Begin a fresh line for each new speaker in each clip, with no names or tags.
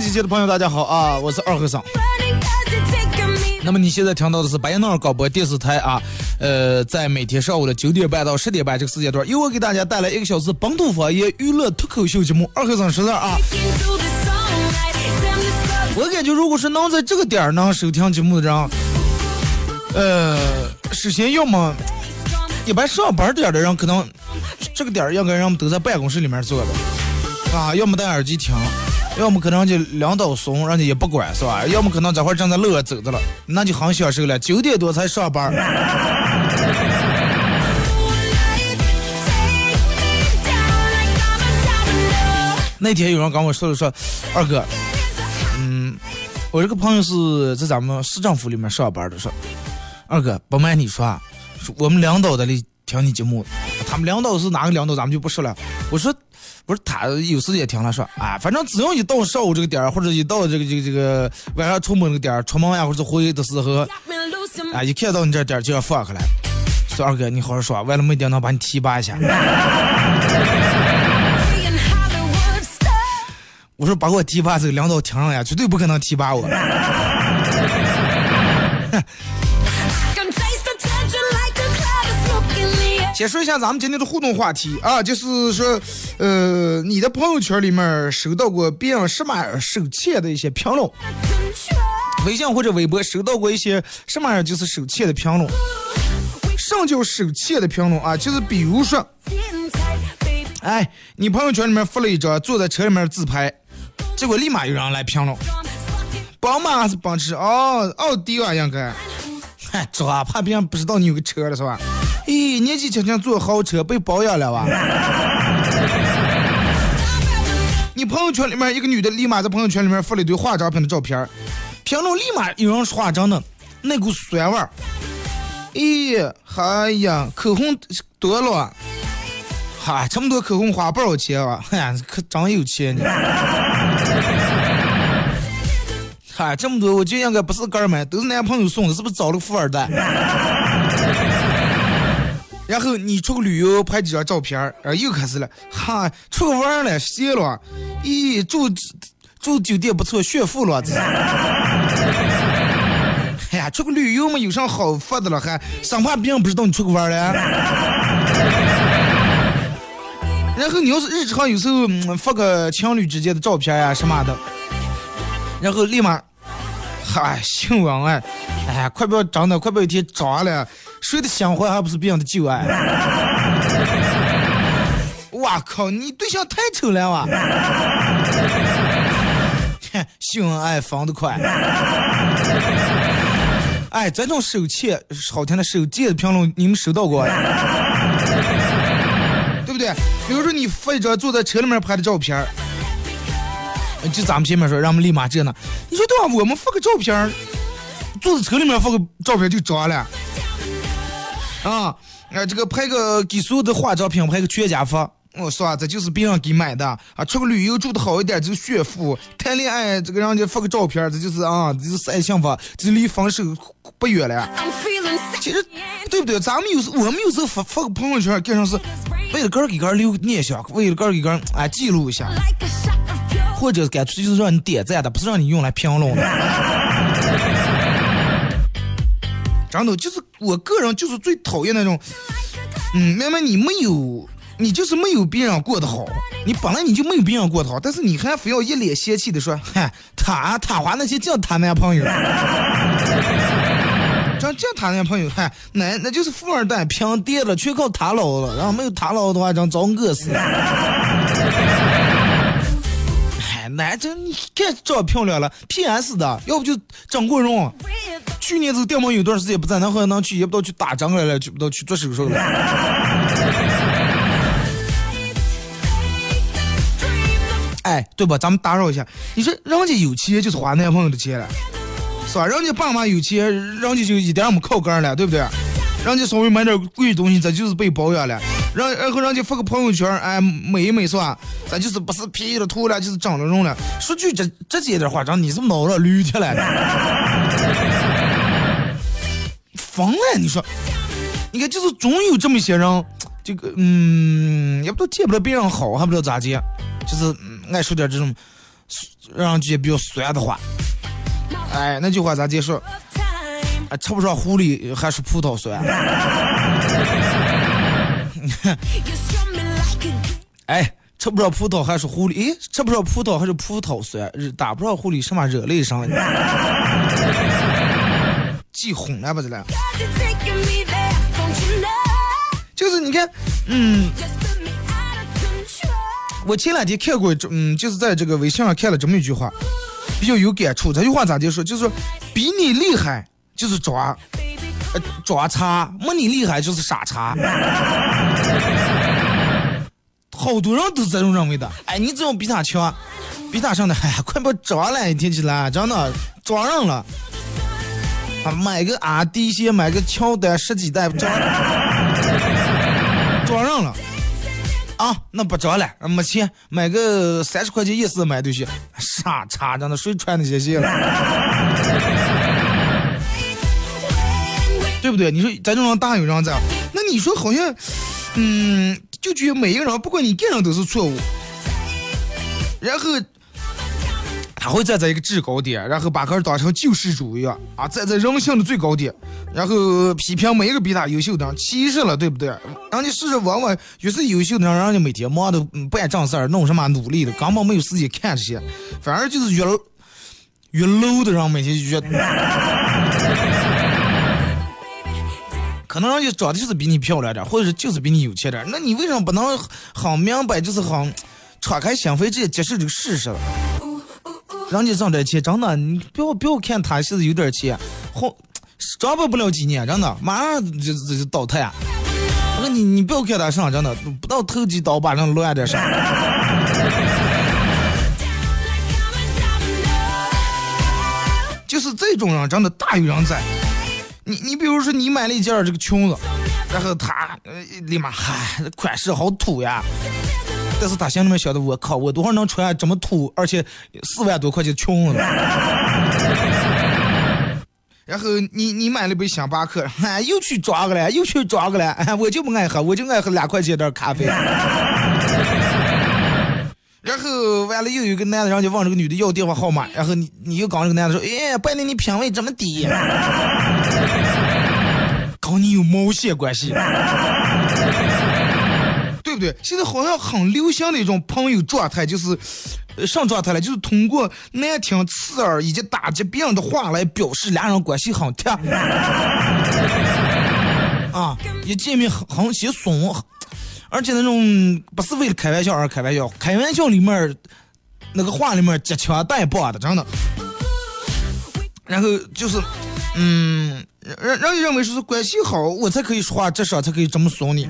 尊敬，的朋友，大家好啊，我是二和尚。那么你现在听到的是白杨那广播电视台啊，呃，在每天上午的九点半到十点半这个时间段，由我给大家带来一个小时本土方言娱乐脱口秀节目《二和尚说事》啊。我感觉，如果是能在这个点儿能收听节目的人，呃，首先要么一般上班点的人，可能这个点儿应该人们都在办公室里面坐着，啊，要么戴耳机听，要么可能就领导怂，人家也不管是吧？要么可能这会儿正在路上走着了，那就很享受了。九点多才上班. 那天有人跟我说了说，二哥，嗯，我这个朋友是在咱们市政府里面上班的，说，二哥不瞒你说啊，我们领导在里听你节目，他们领导是哪个领导咱们就不说了。我说，不是他有时间听了说，啊，反正只要一到上午这个点儿，或者一到这个这个这个晚上出门这个点儿，出门呀或者回的时候，啊，一看到你这点儿就要放开来。说二哥，你好好说，完了没点能把你提拔一下。我说把我提拔这个领导听上呀，绝对不可能提拔我。先说一下咱们今天的互动话题啊，就是说，呃，你的朋友圈里面收到过别人什么样手欠的一些评论，微信或者微博收到过一些什么样就是手欠的评论。什么叫手欠的评论啊？就是比如说，哎，你朋友圈里面发了一张坐在车里面自拍，结果立马有人来评论，宝马还是奔驰？哦，奥迪啊，应该。嗨，抓怕别人不知道你有个车了是吧？咦，年纪轻轻坐豪车被保养了吧？你朋友圈里面一个女的立马在朋友圈里面发了一堆化妆品的照片儿，评论立马有人说话真的那股酸味儿。咦，哎呀，口红多了，哈，这么多口红花不少钱啊？嗨，可真有钱呢。哈，这么多我就应该不是个儿买，都是男朋友送的，是不是找了个富二代？然后你出个旅游拍几张照片儿，然后又开始了，哈，出个玩儿了，歇了，咦，住住酒店不错，炫富了，哎呀，出个旅游嘛，有啥好发的了？还？生怕别人不知道你出去玩儿了。然后你要是日常有时候、嗯、发个情侣之间的照片呀、什么的，然后立马，嗨，新闻哎，哎呀，快不要长的，快不要一天长了，谁的新欢还不是别人的旧爱？哇靠，你对象太丑了哇！哼秀恩爱防得快。哎，这种手欠好听的手贱的评论，你们收到过？对不对？比如说你发一张坐在车里面拍的照片儿，就咱们前面说，让我们立马这呢，你说对吧？我们发个照片儿，坐在车里面发个照片就装了，啊，啊，这个拍个给所有的化妆品拍个全家福。我说啊，这就是别人给买的啊！出个旅游住的好一点，就是炫富；谈恋爱，这个让人家发个照片，这就是啊，这就是晒幸福，这离分手不远了。其实，对不对？咱们有时我们有时候发发个朋友圈，更像是为了个儿给个儿留念想，为了个儿给个儿哎记录一下，或者干脆就是让你点赞的，不是让你用来评论的。真的，就是我个人就是最讨厌那种，嗯，明明你没有，你就是没有别人过得好，你本来你就没有别人过得好，但是你还非要一脸嫌弃的说，嗨，他他花那些净谈男朋友。这净谈男朋友，嗨，那那就是富二代，平爹了，全靠他捞了。然后没有他捞的话，真遭饿死。男真你看长漂亮了，PS 的，要不就整过容。去年这电毛有段时间不在，那好像能去，也不知道去打针来了，去不知道去做手术了。哎，对吧？咱们打扰一下，你说人家有钱就是花男朋友的钱了，是吧？人家爸妈有钱，人家就一点没靠杆了，对不对？人家稍微买点贵东西，这就是被包养了。然然后人家发个朋友圈，哎，美一美是吧？咱就是不是 P 了图了，就是整了容了。说句这直接点话，张你是脑了驴去了，疯了！你说，你看就是总有这么些人，这个嗯，也不都见不得别人好，还不知道咋接，就是、爱说点这种让人觉得比较酸的话。哎，那句话咋接说？啊，吃不上狐狸还是葡萄酸。哎，吃不上葡萄还是狐狸？哎，吃不上葡萄还是葡萄酸？打不上狐狸什么热泪上？记混了吧这俩？就是你看，嗯，我前两天看过，嗯，就是在这个微信上看了这么一句话，比较有感触。这句话咋就说？就是说，比你厉害就是装，呃，装叉；没你厉害就是傻叉。好多人都这种认为的。哎，你只要比他强，比他上的，哎呀，快不装了，听起来真的装上了。啊，买个阿迪鞋，买个乔丹十几代，装装上了。啊，那不装了，没钱买个三十块钱一次买对鞋，傻叉，真的谁穿那些鞋了？对不对？你说咱这种大有人在，那你说好像，嗯，就觉得每一个人，不管你干啥都是错误，然后他会站在一个制高点，然后把个人当成救世主一样啊，站在人性的最高点，然后批评每一个比他优秀的人，歧视了，对不对？人家事实往往越是优秀的人，人家每天忙的嗯办正事儿，弄什么努力的，根本没有时间看这些，反而就是越越 low 的人每天越。可能人家长得就是比你漂亮点，或者是就是比你有钱点，那你为什么不能很明白，就是很敞开心扉，直接接受这个事实了？人家挣点钱，真的，你不要不要看他是有点钱，好，长不不了几年，真的，马上就就就倒台。我说你你不要看他上，真的，不到投机倒把人乱点上。就是这种人真的大有人在。你你比如说你买了一件这个裙子，然后他呃立马嗨，款式好土呀。但是他心里面想的，我靠，我多少能穿这么土，而且四万多块钱的裙子？然后你你买了杯星巴克，哎，又去抓个了，又去抓个了，哎，我就不爱喝，我就爱喝两块钱的咖啡。然后完了又有一个男的，然后就问这个女的要电话号码，然后你你又跟这个男的说，哎，拜年你品味这么低，跟你有毛线关系？对不对？现在好像很流行的一种朋友状态，就是呃上状态了，就是通过难听、刺耳以及打击别人的话来表示两人关系很铁。啊，一见面很很些怂，而且那种不是为了开玩笑而开玩笑，开玩笑里面那个话里面夹枪带棒的，真的。然后就是，嗯，让让你认为说是关系好，我才可以说话这事才可以这么怂你。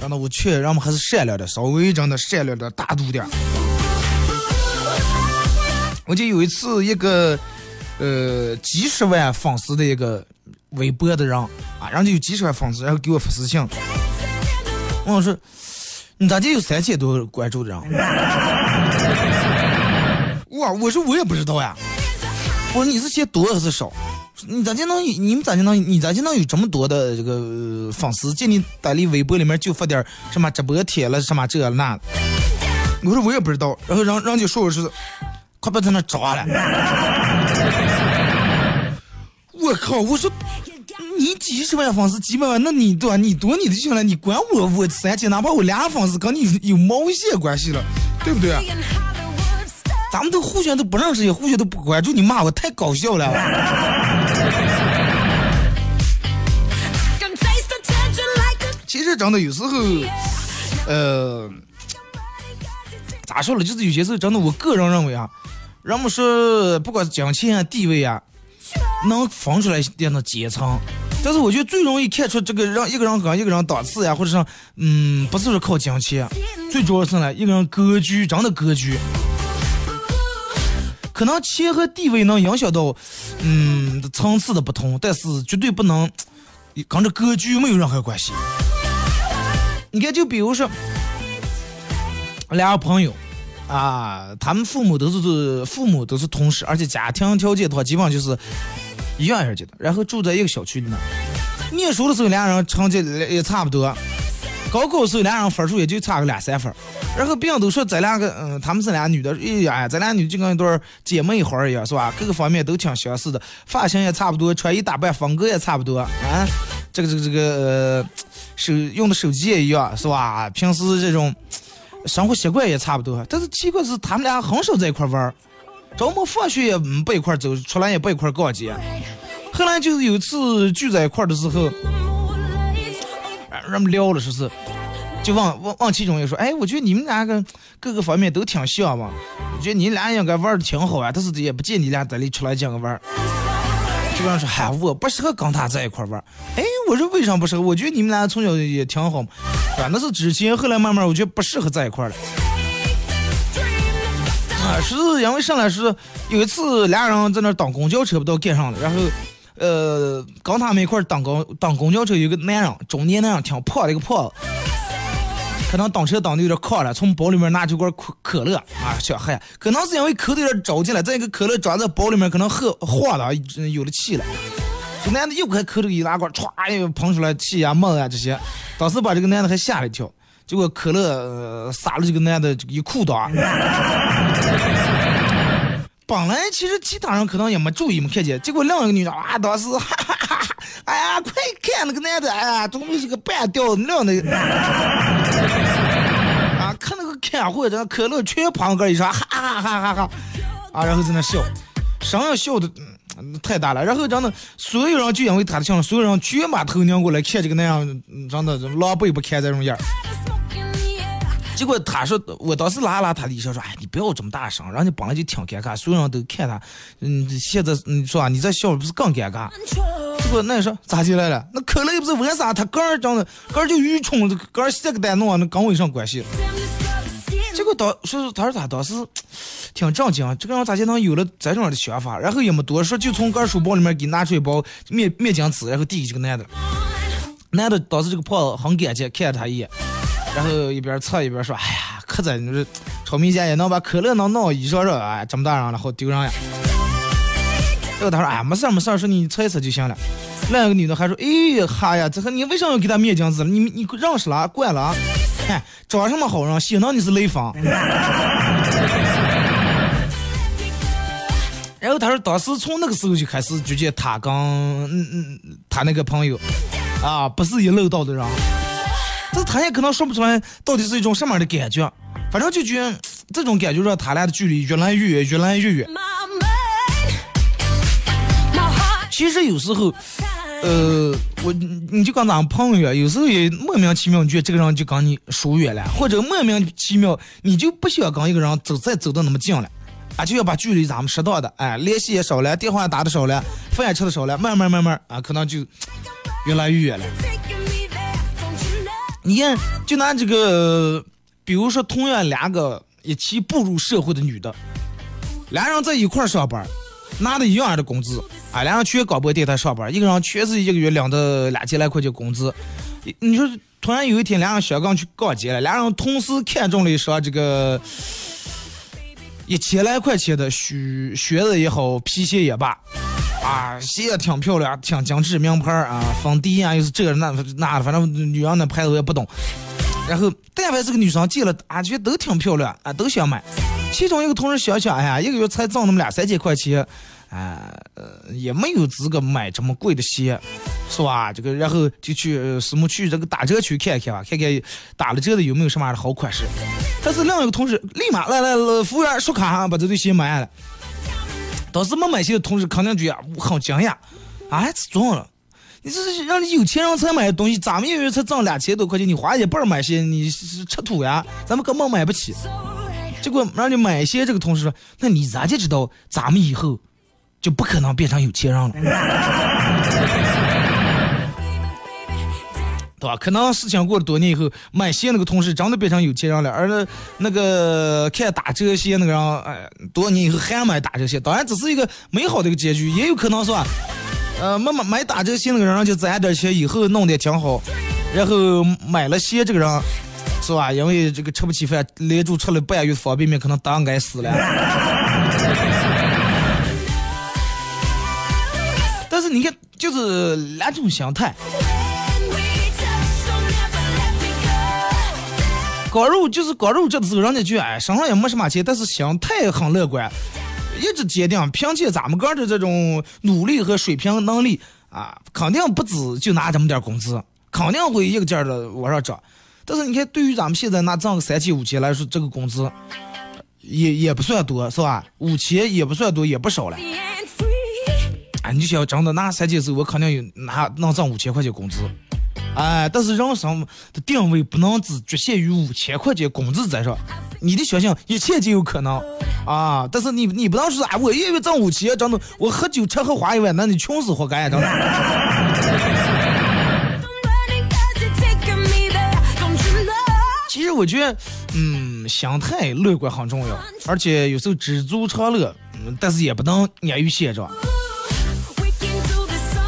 真的，我劝人们还是善良的，稍微真的善良的大度点。我记得有一次，一个呃几十万粉丝的一个微博的人啊，人家有几十万粉丝，然后给我发私信，我想说，你咋就有三千多关注的人？哇，我说我也不知道呀。我说你是嫌多还是少？你咋就能你们咋就能你咋就能有这么多的这个粉丝？见你在你微博里面就发点什么直播贴了什么这那的。我说我也不知道，然后人人家说我是，快别在那抓了。我靠！我说你几十万粉丝几百万，那你多你多你的就行了，你管我我三千，哪怕我俩粉丝跟你有毛线关系了，对不对？咱们都互相都不认识，也互相都不关注，你骂我太搞笑了。其实真的有时候，呃，咋说了？就是有些时候真的，我个人认为啊，人们说不管是金钱啊、地位啊，能分出来一点的阶层，但是我觉得最容易看出这个人一个人跟一个人档次呀，或者是嗯，不是说靠金钱，最主要是呢，一个人格局，真的格局。可能钱和地位能影响到，嗯，层次的不同，但是绝对不能跟这格局没有任何关系。你看，就比如说俩个朋友啊，他们父母都是父母都是同事，而且家庭条件的话，基本上就是一样样的，然后住在一个小区里面。念书的时候，俩人成绩也差不多。高考的时候，俩人分数也就差个两三分，然后别人都说咱两个，嗯，他们是俩女的，哎呀，咱俩女就跟一对姐妹花一样，是吧？各个方面都挺相似的，发型也差不多，穿衣打扮风格也差不多，啊，这个这个这个呃，手用的手机也一样，是吧？平时这种生活习惯也差不多，但是奇怪是他们俩很少在一块玩儿周末放学也不一块走，出来也不一块逛街。后来就是有次聚在一块的时候。人们聊了，说是，就往往往其中也说，哎，我觉得你们两个各个方面都挺像嘛，我觉得你俩应该玩的挺好啊，但是也不见你俩在里出来见个玩。这个人说，嗨，我不适合跟他在一块玩。哎，我说为啥不适合？我觉得你们俩从小也挺好嘛，反正是之前，后来慢慢我觉得不适合在一块了。是因为上来是有一次俩人在那等公交车，不到街上了，然后。呃，跟他们一块儿等公等公交车，有个男人，中年男人，挺胖的一个胖子，可能等车等的有点渴了，从包里面拿出罐可可乐啊，小孩，可能是因为口有点着急了，再一个可乐装在包里面，可能喝化了，有了气了。这男的又开口里一拉罐，歘，又喷出来气呀、沫啊这些，当时把这个男的还吓了一跳，结果可乐洒了这个男的一裤裆。本来其实其他人可能也没注意没看见，结果另一个女的啊，当时哈哈哈哈，哎呀，快看那个男的，哎呀，准备是个半吊子亮的，啊，看那个看护这可乐全旁个一上，哈哈哈哈哈，啊，然后在那笑，声音笑的太大了，然后真的所有人就因为他的笑，所有人全把头拧过来看这个男人，真的狼狈不堪这种样。结果他说，我当时拉拉他的衣袖说：“哎，你不要这么大声，人家本来就挺尴尬，所有人都看他。嗯，现在你说啊，你这笑不是更尴尬？”结果那说咋进来了？那可能又不是为啥？他个儿长得个儿就愚蠢，个儿这个单弄那跟我有啥关系？结果当说他说他当时挺震惊，这个人咋就能有了这种的想法？然后也没多说，就从个儿书包里面给拿出一包面面巾纸，然后递给这个男的。男的当时这个胖子很感激，看了他一眼。然后一边测一边说：“哎呀，可真你说，炒米线也能把可乐能弄一上上，哎，这么大人了，好丢人呀。”然后他说：“哎，没事没事，说你测一测就行了。”另一个女的还说：“哎哈呀，这和你为什么要给他面镜子？你你认识了，惯了？看装什么好人，显得你是雷锋。”然后他说：“当时从那个时候就开始，就见他跟嗯嗯他那个朋友啊，不是一路道的人。”他也可能说不出来到底是一种什么样的感觉，反正就觉得这种感觉让他俩的距离越来越远，越来越远。其实有时候，呃，我你就跟咱们朋友，有时候也莫名其妙你觉得这个人就跟你疏远了，或者莫名其妙你就不想跟一个人走再走的那么近了，啊，就要把距离咱们适当的，哎，联系也少了，电话打的少了，饭也吃的少了，慢慢慢慢啊，可能就越来越远了。你看，就拿这个，比如说，同样两个一起步入社会的女的，俩人在一块上班，拿的一样的工资，啊，俩人全广播电台上班，一个人全是一个月领的两千来块钱工资。你说，突然有一天，俩人小刚去逛街了，俩人同时看中了一双这个一千来块钱的靴靴子也好，皮鞋也罢。啊，鞋也挺漂亮，挺精致，名牌啊，芬迪啊，又是这那那的，反正女人那牌子我也不懂。然后，但凡是个女生见了，啊，觉得都挺漂亮，啊，都想买。其中一个同事想想，哎呀，一个月才挣那么两三千块钱，啊，呃，也没有资格买这么贵的鞋，是吧？这个，然后就去什么去这个打折区看看吧，看看打了折的有没有什么样的好款式。但是另一个同事立马来来，服务员刷卡，把这对鞋买了。当时没买鞋的同事肯定觉得很惊讶，哎，中了！你这是让你有钱人才买的东西，咱们一个月才挣两千多块钱，你花一半买鞋，你吃土呀？咱们根本买不起。结果让你买鞋这个同事说，那你咋就知道咱们以后就不可能变成有钱人了？对吧？可能事情过了多年以后，买鞋那个同事真的变成有钱人了，而那那个看打折鞋那个人，哎，多年以后还买打折鞋。当然，只是一个美好的一个结局，也有可能是吧？呃，买买买打折鞋那个人就攒点钱，以后弄得挺好。然后买了鞋这个人，是吧？因为这个吃不起饭，连住吃了半月方便面，可能当该死了。但是你看，就是两种心态。刚入就是刚入职的时候，人家就哎身上也没什么钱，但是心态很乐观，一直坚定，凭借咱们个人的这种努力和水平能力啊，肯定不止就拿这么点工资，肯定会一个劲儿的往上涨。但是你看，对于咱们现在拿挣个三千五千来说，这个工资也也不算多，是吧？五千也不算多，也不少了。哎，你想真的拿三千时候，我肯定有拿能挣五千块钱工资。哎，但是人生的定位不能只局限于五千块钱工资在上，你的想象一切皆有可能啊！但是你你不能说啊，我一个月挣五千，真的，我喝酒吃喝花一万，那你穷死活该，真的。其实我觉得，嗯，心态乐观很重要，而且有时候知足常乐，嗯，但是也不能安于现状。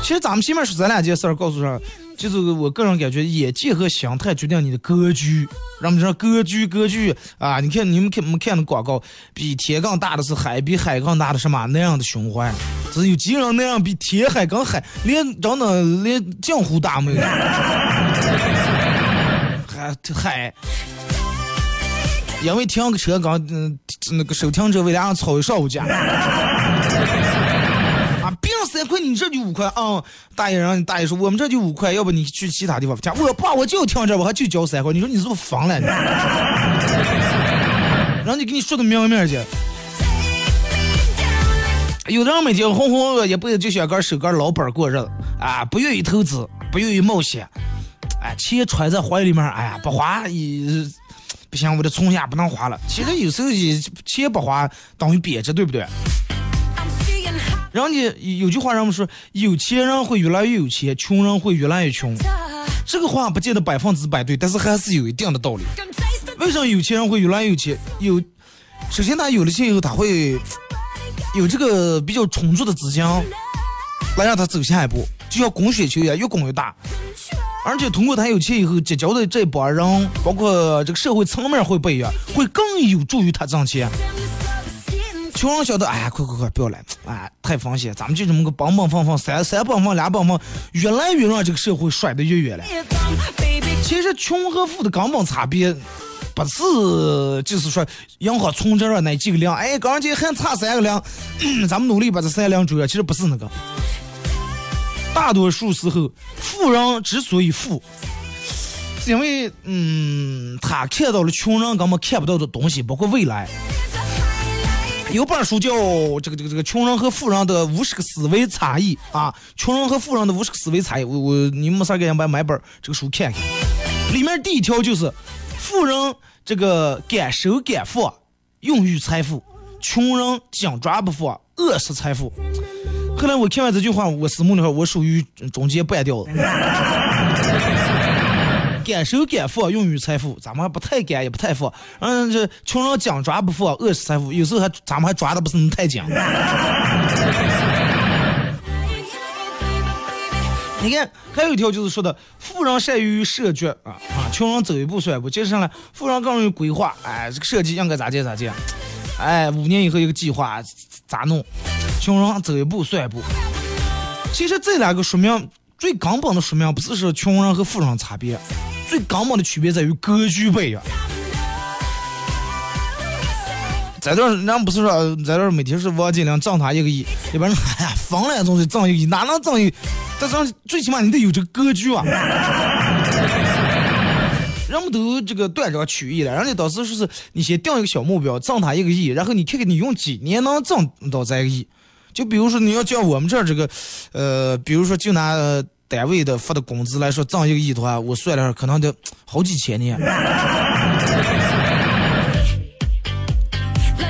其实咱们前面说这两件事儿，告诉上。就是我个人感觉，眼界和心态决定你的格局。人们说格局，格局啊！你看你们看没看的广告，比天更大的是海，比海更大的什么那样的胸怀？只有几人那样比天海更海，连真的连江湖大没有。海海，因为停个车刚嗯那个收停车位，俩人吵一上午架。三块，你这就五块啊！大爷让大爷说，我们这就五块，要不你去其他地方讲。我爸，我就停这，我还就交三块。你说你是不是疯了？让你给你说的明明去。有的人每天浑浑噩噩也不就想干手干老本过日子啊，不愿意投资，不愿意冒险。哎，钱揣在怀里面，哎呀，不花也不行，我的存下不能花了。其实有时候也钱不花等于贬值，对不对？人家有句话，人们说有钱人会越来越有钱，穷人会越来越穷。这个话不见得百分之百对，但是还是有一定的道理。为什么有钱人会越来越有钱？有，首先他有了钱以后，他会有这个比较充足的资金来让他走下一步，就像滚雪球一样，越滚越大。而且通过他有钱以后结交的这帮人，包括这个社会层面会不一样，会更有助于他挣钱。穷人晓得，哎呀，快快快，不要来，哎，太风险，咱们就这么个帮帮放放，三三帮放俩帮放，越来越让这个社会甩得越远了。其实穷和富的根本差别，不是就是说银行存折上那几个零，哎，刚才还差三个零，咱们努力把这三个零追上，其实不是那个。大多数时候，富人之所以富，是因为，嗯，他看到了穷人根本看不到的东西，包括未来。有本书叫《这个这个这个穷人和富人的五十个思维差异》啊，穷人和富人的五十个思维差异，我我你们没事赶紧买买本这个书看看。里面第一条就是，富人这个敢收敢放，用于财富；穷人紧抓不放，扼杀财富。后来我看完这句话，我思慕的话，我属于中间半吊子。敢收敢放，用于财富。咱们还不太敢，也不太放。嗯，这穷人紧抓不放，饿死财富。有时候还咱们还抓的不是那么太紧。你看，还有一条就是说的，富人善于设局啊啊，穷人走一步算一步。接下来，富人更容易规划，哎，这个设计应该咋建咋建，哎，五年以后一个计划咋弄？穷人走一步算一步。其实这两个说明最根本的说明，不是说穷人和富人差别。最根本的区别在于格局不一样。在这儿，人不是说在这儿每天是王金亮挣他一个亿，一般人哎呀疯了，总是挣一个亿，哪能挣一？但是最起码你得有这个格局啊。人们都这个断章取义了，人家当时说是你先定一个小目标，挣他一个亿，然后你看看你用几年能挣到这个亿。就比如说你要叫我们这儿这个，呃，比如说就拿。单位的发的工资来说，挣一个亿的话，我算了可能得好几千年。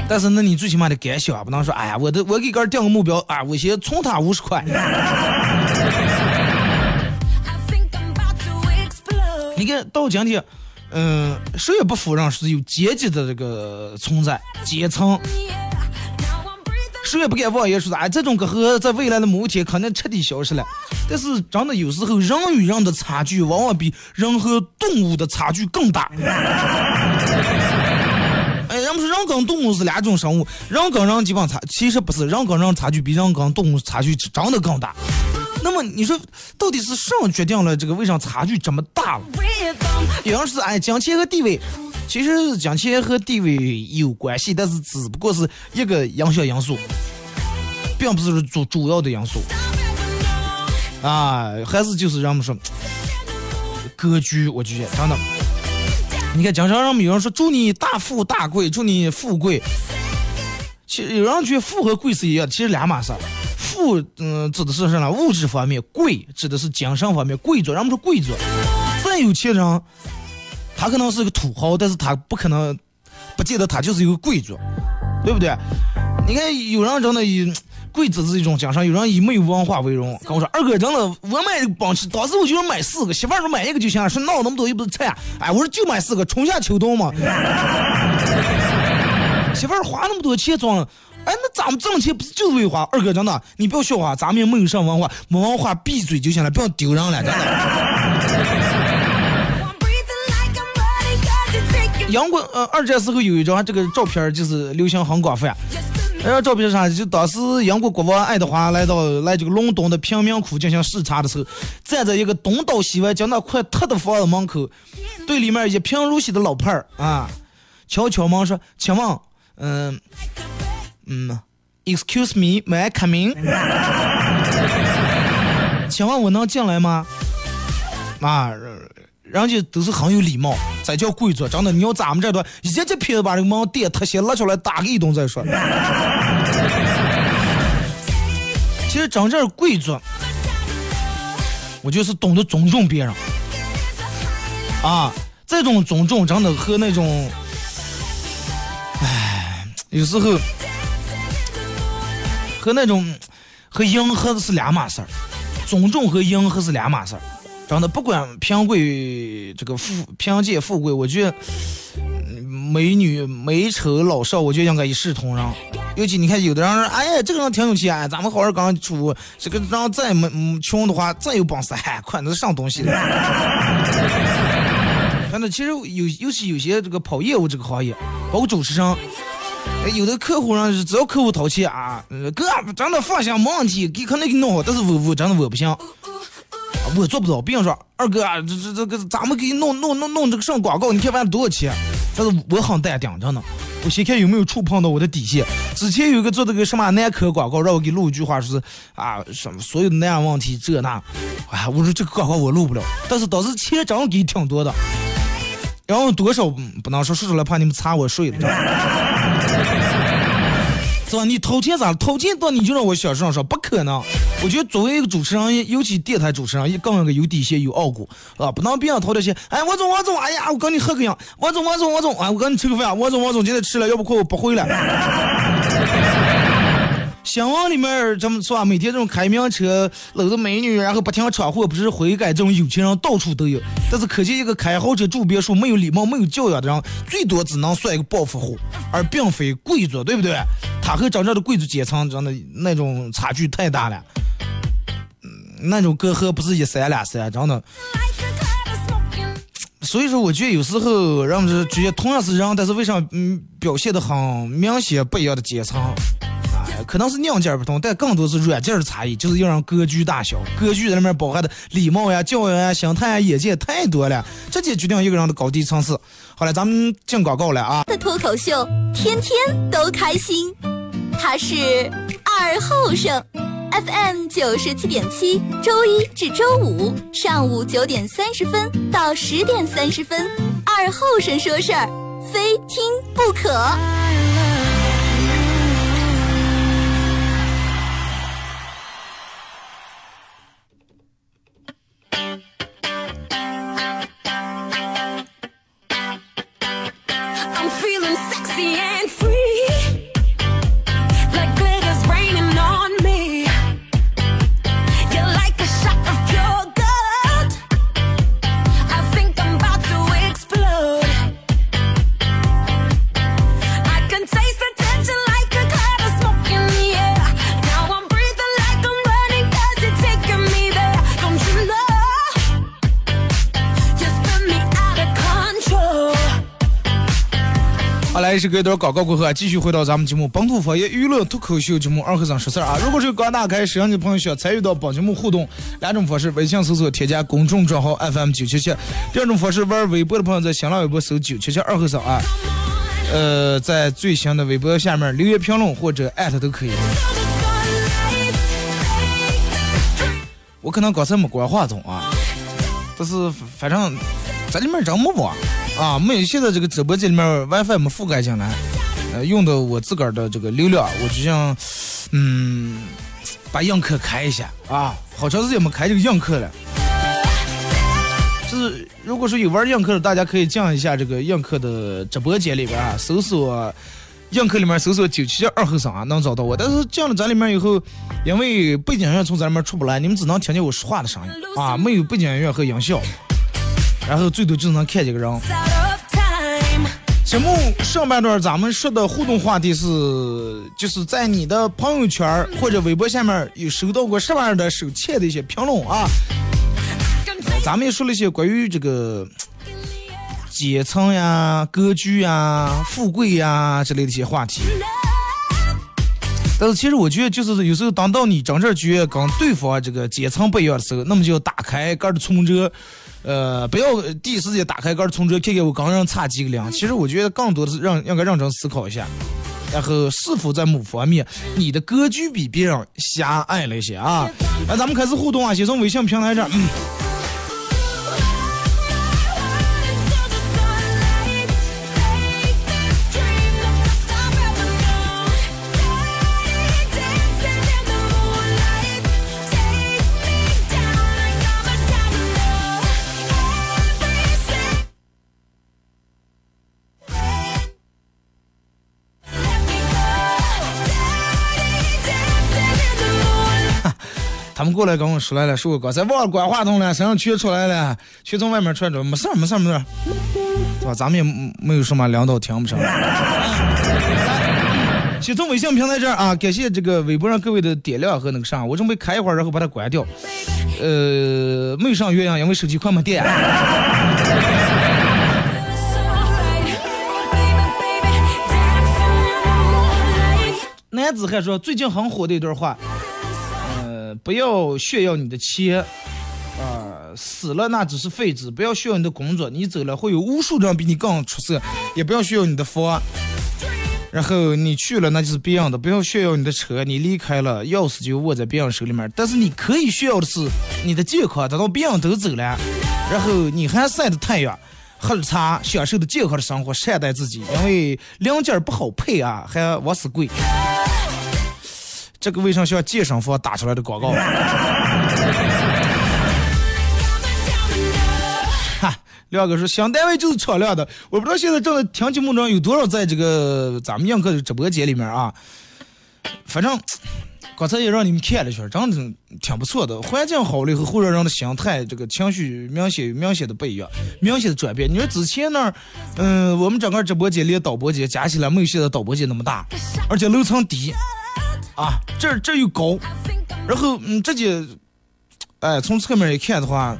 但是那你最起码得敢想，不能说哎呀，我的我给个定个目标啊，我先存他五十块。你看到今天，嗯、谁也不否认是有阶级的这个存在，阶层，谁也不敢妄言说哎，这种隔阂在未来的某一天可能彻底消失了。但是真的有时候人与人的差距往往比人和动物的差距更大。哎，人们说人跟动物是两种生物，人跟人基本差，其实不是，人跟人差距比人跟动物差距真的更大。那么你说，到底是什么决定了这个为啥差距这么大了？有人是哎，金钱和地位，其实金钱和地位有关系，但是只不过是一个影响因素，并不是主主要的因素啊，还是就是人们说格局，我觉得真的。你看，经常人们有人说祝你大富大贵，祝你富贵。其实有人觉得富和贵是一样的，其实两码事。富，嗯、指的是什么？物质方面；贵指的是精神方面。贵族，人们说贵族，再有钱人，他可能是个土豪，但是他不可能，不见得他就是一个贵族，对不对？你看有人真的以贵族是一种精神，有人以没有文化为荣。跟我说二哥真的，我买个奔驰，当时我就买四个，媳妇儿说买一个就行了，说闹那么多又不是菜，哎，我说就买四个，春夏秋冬嘛。媳妇儿花那么多钱装，哎，那咱们挣钱不是就是为花？二哥真的，你不要笑话，咱们也没有上文化，没文化闭嘴就行了，不要丢人了，真的。杨过，呃，二战时候有一张这个照片，就是流行很广泛。那张照片上，就当时英国国王爱德华来到来这个伦敦的贫民窟进行视察的时候，站在一个东倒西歪、将那快塌的房子门口，对里面一贫如洗的老派儿啊，敲敲门说：“请问，嗯嗯，Excuse me，May I come in？请问我能进来吗？”啊，人家都是很有礼貌，这叫贵族。真的，你要咱们这段一这片子把这个门电特些拉出来打个一顿再说。其实真正贵族，我就是懂得尊重别人啊。这种尊重真的和那种，唉，有时候和那种和迎合是两码事儿，尊重和迎合是两码事儿。真的，不管贫贵这个富贫贱富贵，我觉得美女美丑老少，我觉得应该一视同仁。尤其你看，有的人说，哎，这个人挺有钱，咱们好好刚出，这个人再没穷的话，再有本事，哎，快那是上东西了。真的，其实有，尤其有些这个跑业务这个行业，包括主持人，哎有的客户上只要客户掏钱啊，呃哥真的放心没问题，给肯定给弄好，但是我我真的我不行。我做不到。别人说二哥，这这这个咱们给你弄弄弄弄这个上广告，你看完了多少钱？但是我很淡定，真的。我先看有没有触碰到我的底线。之前有一个做这个什么男科广告，让我给录一句话，说是啊什么所有的那样问题这那，哎，我说这个广告我录不了，但是当时钱真给挺多的。然后多少不能说说出来，怕你们查我税了。是吧？你掏钱咋了？掏钱到你就让我小声说，不可能。我觉得作为一个主持人，尤其电台主持人，也更应该有底线、有傲骨啊！不能别人掏点钱，哎，王总，王总，哎呀，我跟你喝个样，王总，王总，王总，哎，我跟你吃个饭，王总，王总，今天吃了，要不亏我不会了。新闻里面这么说啊，每天这种开名车、搂着美女，然后不停闯祸，不是悔改，这种有钱人到处都有。但是可见一个开豪车住别墅、没有礼貌、没有教养的人，最多只能算一个暴发户，而并非贵族，对不对？他和真正的贵族阶层真的那种差距太大了，嗯，那种隔阂不是一山两山，真的。所以说，我觉得有时候人们是觉得同样是人，但是为啥嗯表现的很明显不一样的阶层？可能是硬件不同，但更多是软件的差异，就是要让格局大小。格局在里面包含的礼貌呀、教养呀、心态呀、眼界太多了，这就决定一个人的高低层次。好了，咱们进广告了啊！
的脱口秀天天都开心，他是二后生，FM 九十七点七，周一至周五上午九点三十分到十点三十分，二后生说事儿，非听不可。
一首歌一段广告过后啊，继续回到咱们节目《本土方言娱乐脱口秀》节目二和尚说事儿啊。如果是刚打开摄像机的朋友想参与到本节目互动，两种方式：微信搜索添加公众账号 FM 九七七；第二种方式，玩微博的朋友在新浪微博搜九七七二和尚啊。呃，在最新的微博下面留言评论或者艾特都可以。我可能刚才没关话筒啊，但是反正在里面人没网啊，没有现在这个直播间里面 WiFi 没覆盖进来，呃，用的我自个儿的这个流量，我就想，嗯，把映客开一下啊，好长时间没开这个映客了。就是如果说有玩映客的，大家可以进一下这个映客的直播间里边啊，搜索映客里面搜索九七二后生啊，能找到我。但是进了咱里面以后，因为背景音乐从咱里面出不来，你们只能听见我说话的声音啊，没有背景音乐和音效，然后最多就能看见个人。节目上半段咱们说的互动话题是，就是在你的朋友圈或者微博下面有收到过什么样的手欠的一些评论啊？咱们也说了一些关于这个阶层呀、格局呀、富贵呀之类的一些话题。但是其实我觉得，就是有时候当到你真正觉得跟对方这个阶层不一样的时候，那么就要打开个儿的存折，呃，不要第一时间打开个儿的存折，看看我刚刚差几个零。其实我觉得更多的是让应该认真思考一下，然后是否在某方面你的格局比别人狭隘了一些啊？来咱们开始互动啊，先从微信平台这儿。嗯他们过来跟我说来了，说我刚才忘了关话筒了，身上全出来了，全从外面传着，没事儿没事儿没事儿，是吧？咱们也没没有什么领导听不上。先从微信平台这儿啊，感谢这个微博上各位的点亮和那个啥，我准备开一会儿，然后把它关掉。呃，没有上月亮，因为手机快没电。男子汉说最近很火的一段话，呃，不要炫耀你的钱，啊、死了那只是废纸；不要炫耀你的工作，你走了会有无数人比你更出色；也不要炫耀你的房，然后你去了那就是别人的；不要炫耀你的车，你离开了钥匙就握在别人手里面。但是你可以炫耀的是你的健康，等到别人都走了，然后你还晒着太阳。喝着茶，享受的健康的生活，善待自己，因为零件不好配啊，还往死贵。这个为啥像健身房打出来的广告？哈，亮哥说新单位就是敞亮的，我不知道现在正在听节目中有多少在这个咱们映客的直播间里面啊。反正刚才也让你们看了一圈，真的挺不错的。环境好了以后，会让人的心态、这个情绪明显明显的不一样，明显的转变。你说之前那儿，嗯、我们整个直播间连导播间加起来没有现在导播间那么大，而且楼层低，啊，这这又高，然后嗯，直接，哎，从侧面一看的话，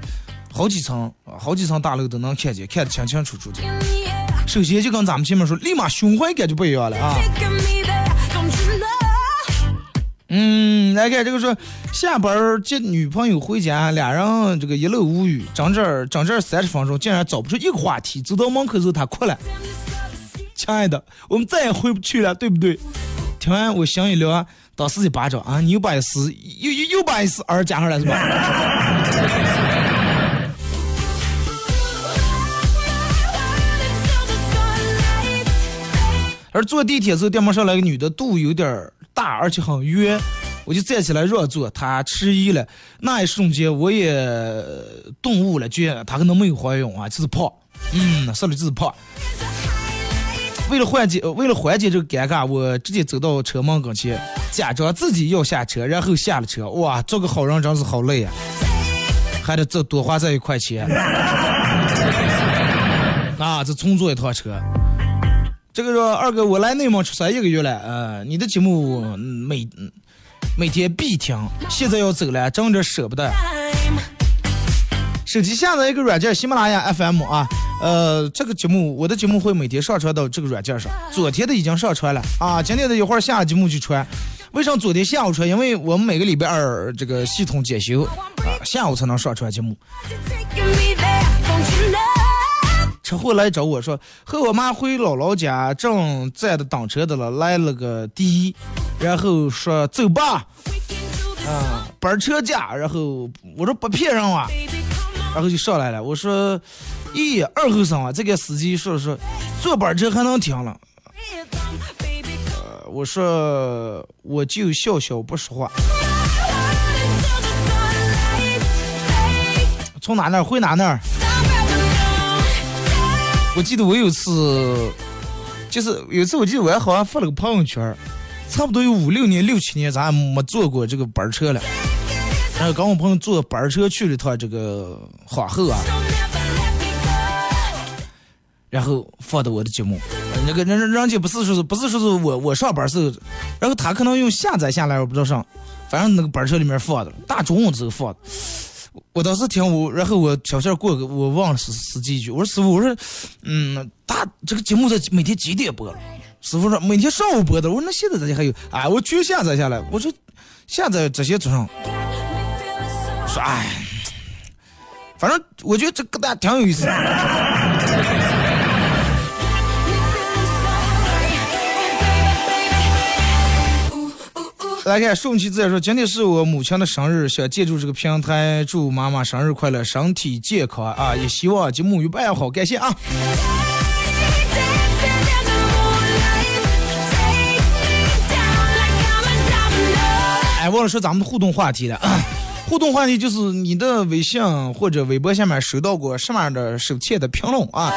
好几层，好几层大楼都能看见，看得清清楚楚的。首先就跟咱们前面说，立马胸怀感就不一样了啊。嗯，来看这个说，下班接女朋友回家，俩人这个一路无语，整这儿整这三十分钟，竟然找不出一个话题。走到门口之后，他哭了。亲爱的，我们再也回不去了，对不对？听完我心一凉，当时一巴掌啊，你又把一丝又又又把一丝儿加上来是吧？而坐地铁时候，电门上来个女的，肚有点大，而且很圆，我就站起来让座，她迟疑了。那一瞬间，我也顿悟了，觉得她可能没有怀孕啊，就是胖。嗯，说的就是胖。为了缓解，呃为了缓解这个尴尬，我直接走到车门跟前，假装自己要下车，然后下了车。哇，做个好人真是好累呀、还得再多花这一块钱。啊，这重坐一趟车。这个说二哥，我来内蒙出差一个月了，呃，你的节目嗯每嗯每天必听，现在要走了，真的舍不得。手机下载一个软件，喜马拉雅 FM 啊，呃，这个节目我的节目会每天上传到这个软件上，昨天的已经上传了啊，今天的一会儿下节目就传。为啥昨天下午传？因为我们每个礼拜二这个系统检修啊，下午才能上传节目。车祸来找我说，和我妈回姥姥家，正在的等车的了，来了个第一，然后说走吧，啊，板车价，然后我说不骗人啊，然后就上来了，我说，咦，二后生啊，这个司机说说，坐板车还能停了，呃我说我就笑笑不说话，从哪那儿回哪那儿。我记得我有次，就是有次我记得我还好像发了个朋友圈，差不多有五六年、六七年，咱还没坐过这个班车了。然后跟我朋友坐班车去了趟这个皇后啊，然后放的我的节目。那个人人人家不是说是不是说是我我上班时候，然后他可能用下载下来，我不知道上，反正那个班车里面放的，大中午时候放的。我当时听我，然后我小线过个，我忘了是司机一句，我说师傅，我说，嗯，大这个节目在每天几点播？师傅说每天上午播的。我说那现在咋还有？哎，我去下载下来。我说下载这些早上，说哎，反正我觉得这个大挺有意思。来看，顺其自然说，今天是我母亲的生日，想借助这个平台祝妈妈生日快乐，身体健康啊！也希望节目越办越好，感谢啊！哎，忘了说咱们的互动话题了。互动话题就是你的微信或者微博下面收到过什么样的手欠的评论啊？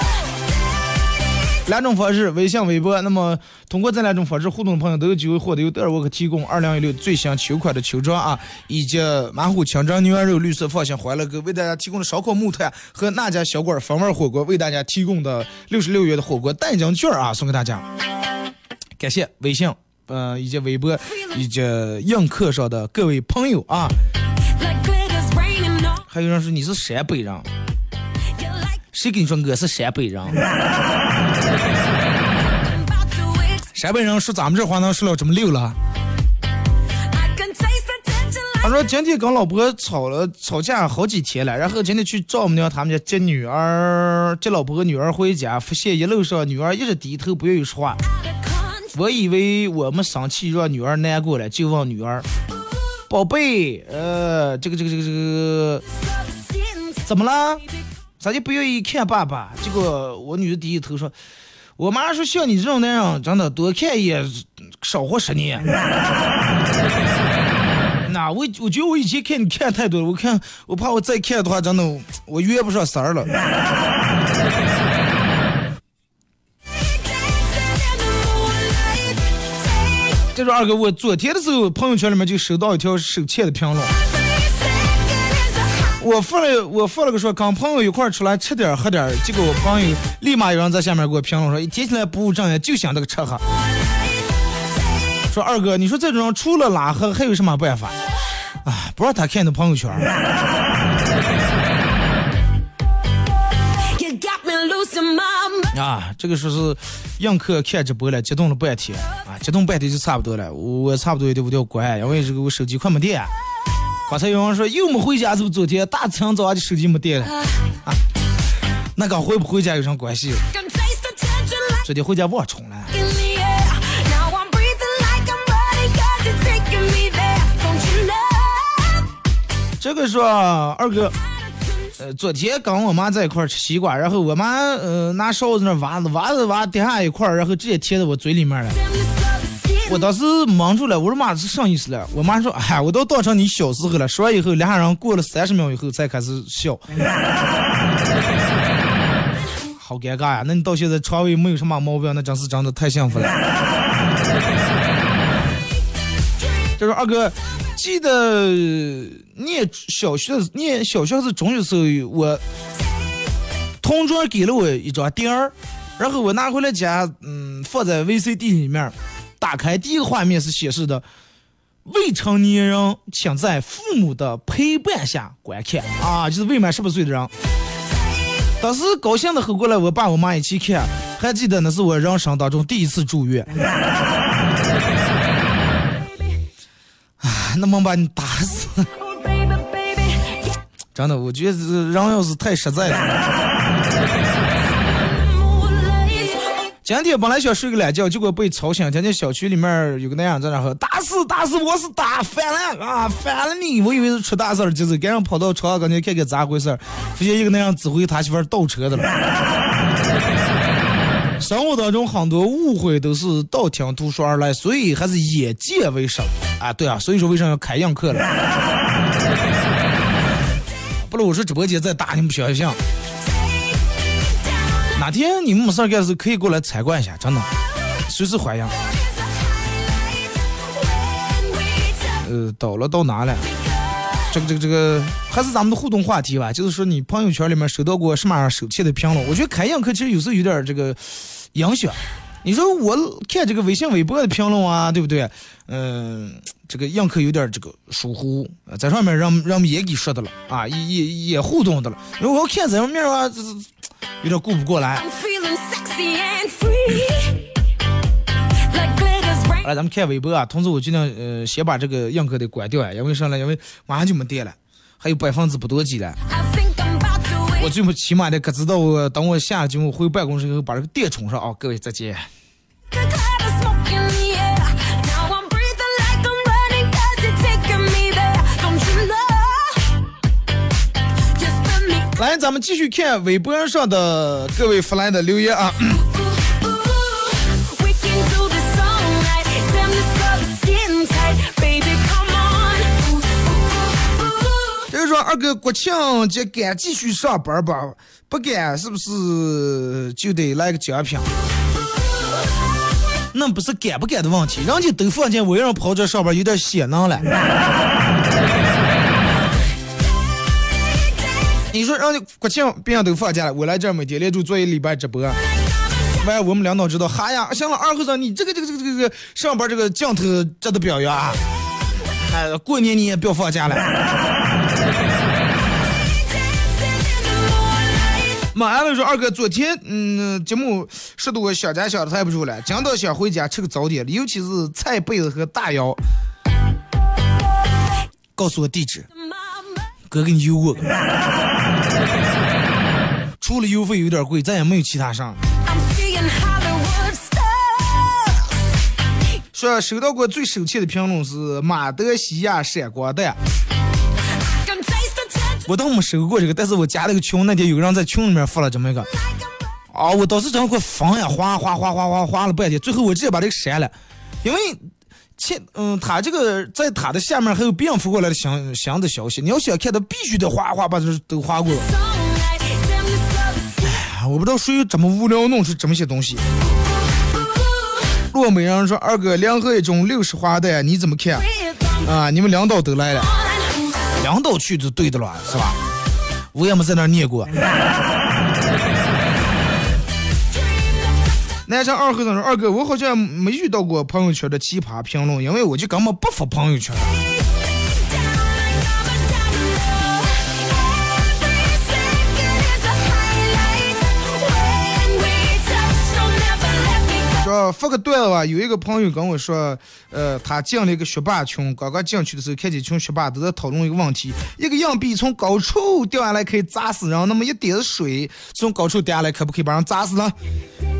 两种方式，微信、微博。那么通过这两种方式互动的朋友都有机会获得由德尔沃克提供二零一六最新秋款的秋装啊，以及马虎清蒸牛羊肉绿色放心欢乐哥为大家提供的烧烤木炭和那家小馆风味火锅为大家提供的六十六元的火锅代金券啊，送给大家。感谢微信，呃，以及微博，以及映客上的各位朋友啊。还有人说你是陕北人，谁跟你说我是陕北人？陕北人说咱们这话能说了这么溜了？他说今天跟老婆吵了吵架好几天了，然后今天去丈母娘他们家接女儿，接老婆和女儿回家，发现一路上女儿一直低头不愿意说话。我以为我们生气让女儿难过了，就问女儿：“宝贝，呃，这个这个这个这个怎么了？咋就不愿意看爸爸？”结果我女儿低着头说：“我妈说像你这种男人，真的多看一眼少活十年。”那我我觉得我以前看你看太多了，我看我怕我再看的话，真的我约不上三儿了。这说二哥，我昨天的时候朋友圈里面就收到一条手欠的评论，我发了我发了个说跟朋友一块儿出来吃点喝点，结果我朋友立马有人在下面给我评论说，一提起来不务正业，就想这个吃喝。说二哥，你说这种人除了拉黑还有什么办法？啊，不让他看你的朋友圈。啊，这个说是映客看直播了，激动了半天啊，激动半天就差不多了，我我差不多也得我得关，因为这个我手机快没电。刚才有人说，又没回家，是不是昨天大清早就手机没电了？啊，那跟、个、回不回家有什么关系？昨天回家忘充了。这个说二哥，呃，昨天跟我妈在一块吃西瓜，然后我妈呃拿勺子那挖子挖子挖，底下一块，然后直接贴在我嘴里面了。我当时蒙住了，我说妈是啥意思了？我妈说，哎，我都当成你小时候了。说完以后，俩人过了三十秒以后才开始笑，好尴尬呀！那你到现在肠胃没有什么毛病，那真是真的太幸福了。这说二哥，记得念小学念小学是中学时候，我同桌给了我一张碟儿，然后我拿回来家，嗯，放在 VCD 里面，打开第一个画面是显示的。未成年人请在父母的陪伴下观看啊，就是未满十八岁的人。当时高兴的和过来，我爸我妈一起看，还记得那是我人生当中第一次住院。啊，那么把你打死！真的，我觉得这人要是太实在了。今天本来想睡个懒觉，结果被吵醒，听见小区里面有个那样在那喝，打死打死，我是打翻了啊，翻了你！我以为是出大事儿，就是赶紧跑到床上，赶紧看看咋回事儿，发现一个那样指挥他媳妇倒车的了。生活当中很多误会都是道听途说而来，所以还是眼见为实啊！对啊，所以说为啥要开硬课了？不然我说直播间再打你们想一想。哪天你们没事干的时候可以过来参观一下，真的，随时欢迎。呃，到了到哪了？这个这个这个还是咱们的互动话题吧，就是说你朋友圈里面收到过什么样手气的评论？我觉得开映课其实有时候有点这个影响。你说我看这个微信、微博的评论啊，对不对？嗯、这个映客有点这个疏忽，在上面让让我们也给说的了啊，也也也互动的了。因为我看咱们面啊，这这有点顾不过来。
Rain.
来，咱们看微博啊，同时我尽量呃先把这个映客的关掉啊，因为啥呢？因为马上就没电了，还有百分之不多几了。我最起起码的可知道我等我下了节目回办公室以后把这个电充上啊。各位再见。来，咱们继续看微博上的各位福来的留言啊。就是说二哥国庆节敢继续上班吧？不敢，是不是就得来个奖品？那不是敢不敢的问题，人家都放进围人，跑这上班有点邪能了。你说人家国庆别人都放假了，我来这儿每天连着做一礼拜直播。完，我们领导知道，哈呀，行了，二和尚，你这个这个这个这个上班这个镜头值得表扬啊！哎，过年你也不要放假了。马安了说二哥，昨天嗯节目十多想家想的太不住了，今到想回家吃个早点，尤其是菜被子和大腰。告诉我地址，哥给你邮过去。除了邮费有点贵，再也没有其他上。
I'm seeing Hollywood stars.
说收到过最生气的评论是马德西亚闪光弹我倒没收过这个，但是我加了个群，那天有个人在群里面发了这么一个啊，我当时真给我烦呀，哗哗哗哗哗哗了半天，最后我直接把这个删了，因为前嗯，他这个在他的下面还有别人发过来的详详的消息，你要想看，他必须得哗哗把这都划过。
song night. Damn, this love is
我不知道谁这么无聊弄出这么些东西。洛美人说：“二哥，两盒一种六十花弹，你怎么看啊？你们领导都来了
，on.
领导去就对的了，是吧？我也没在那念过。”南昌二和尚说：“二哥，我好像没遇到过朋友圈的奇葩评论，因为我就根本不发朋友圈。说发个段子吧，有一个朋友跟我说，呃，他进了一个学霸群，刚刚进去的时候，看见群学霸都在讨论一个问题：一个硬币从高处掉下来可以砸死人，那么一滴子水从高处掉下来，可不可以把人砸死呢？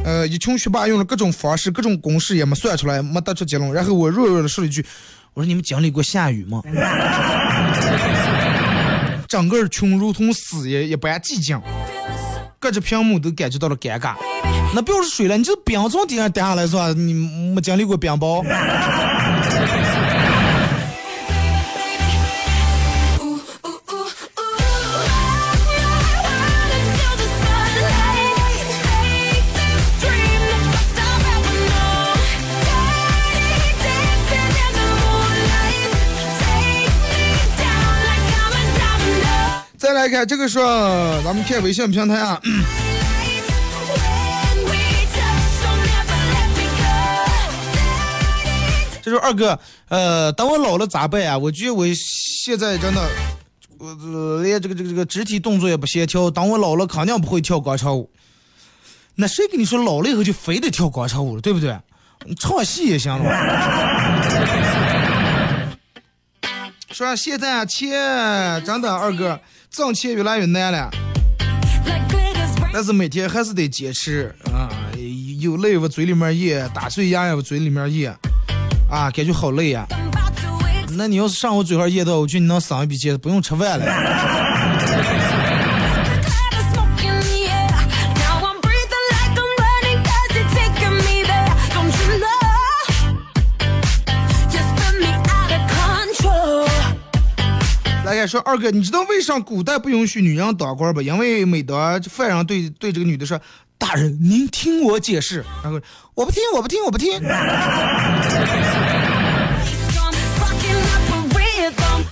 呃，一群学霸用了各种方式、各种公式，也没算出来，没得出结论。然后我弱弱的说了一句：“我说你们经历过下雨吗？” 整个群如同死也一般寂静，隔着屏幕都感觉到了尴尬。那不要说水了，你就冰从顶上掉下来是吧？你没经历过冰雹？再来看这个说，咱们看微信平台啊. 这说二哥，呃，等我老了咋办啊？我觉得我现在真的，我呃连这个这个这个肢体动作也不协调，等我老了肯定不会跳广场舞。那谁跟你说老了以后就非得跳广场舞了，对不对？唱戏也行了。说现在切真的二哥挣钱越来越难了但是每天还是得坚持啊，有泪往嘴里面咽，打碎牙也往嘴里面咽，啊，感觉好累呀.那你要是上我嘴上咽到，我觉得你能省一笔钱，不用吃饭了。说二哥，你知道为啥古代不允许女人当官不？因为每当犯人对对这个女的说：“大人，您听我解释。”然后我不听，我不听，我不听。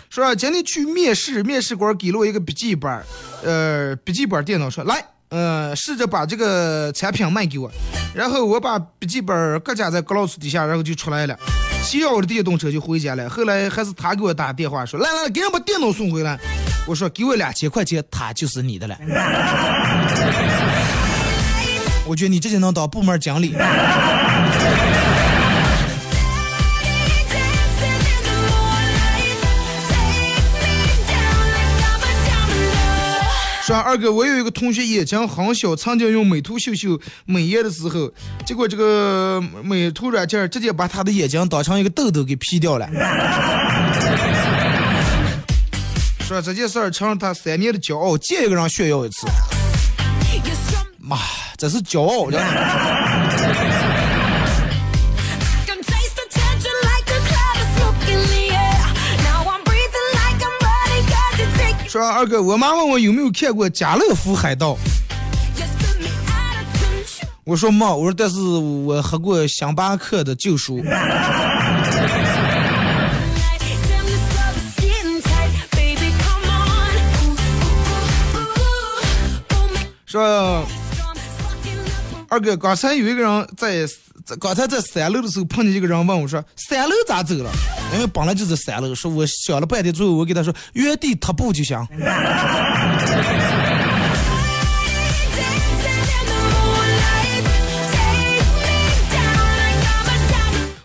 说今天去面试，面试官给了我一个笔记本，呃，笔记本电脑说来，呃，试着把这个产品卖给我。然后我把笔记本搁夹在 Glass 底下，然后就出来了，骑上我的电动车就回家了。后来还是他给我打电话说，来来来，给人把电脑送回来。我说给我两千块钱，他就是你的了。我觉得你这就能当部门经理。说二哥，我有一个同学眼睛很小，曾经用美图秀秀美颜的时候，结果这个美图软件直接把他的眼睛当成一个痘痘给 P 掉了。说这件事儿成了他三年的骄傲，见一个人炫耀一次，妈，这是骄傲，的。说二哥我妈问我有没有看过家乐福海盗。我说没有我说但是我喝过星巴克的旧书。说二哥刚才有一个人在刚才在三楼的时候碰见一个人问我说：“三楼咋走了？”因为本来就是三楼，说我想了半天，最后我给他说原地踏步就行。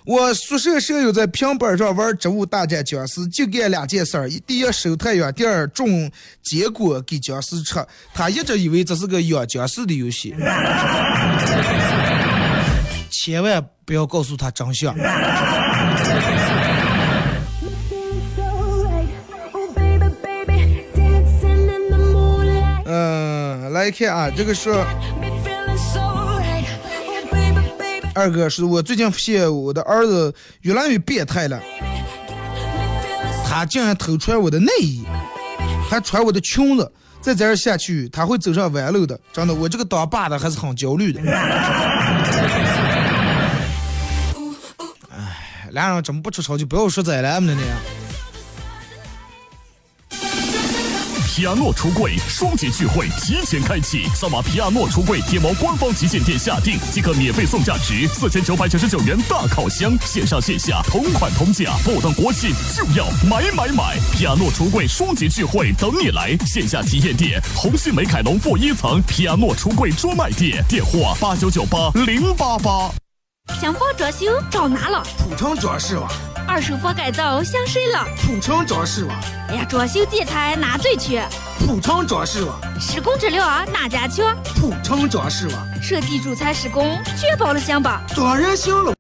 我宿舍舍友在平板上玩植物大战僵尸，就干两件事儿：第一守太阳，第二种结果给僵尸吃。他一直以为这是个养僵尸的游戏，千万不要告诉他真相。
Oh.
嗯，来看啊，这个是。
Oh.
二哥是我最近发现我的儿子越来越变态了他竟然偷穿我的内衣，还穿我的裙子，再这样下去他会走上弯路的。真的，我这个当爸的还是很焦虑的。俩人真不出丑就不要说再来么的那样。
皮亚诺橱柜双节聚会提前开启，扫码皮亚诺橱柜天猫官方旗舰店下定即可免费送价值四千九百九十九元大烤箱，线上线下同款同价，不等国庆就要买买买！皮亚诺橱柜双节聚会等你来，线下体验店红星美凯龙负一层皮亚诺橱柜专卖店，电话八九九八零八八。
想房装修找哪了？
土城装饰网，
二手房改造想谁了？
土城装饰网，
哎呀，装修建材哪最缺？
土城装饰网，
施工质量啊哪家强？
土城装饰网，
设计主材施工确保了行吧？
当然行了。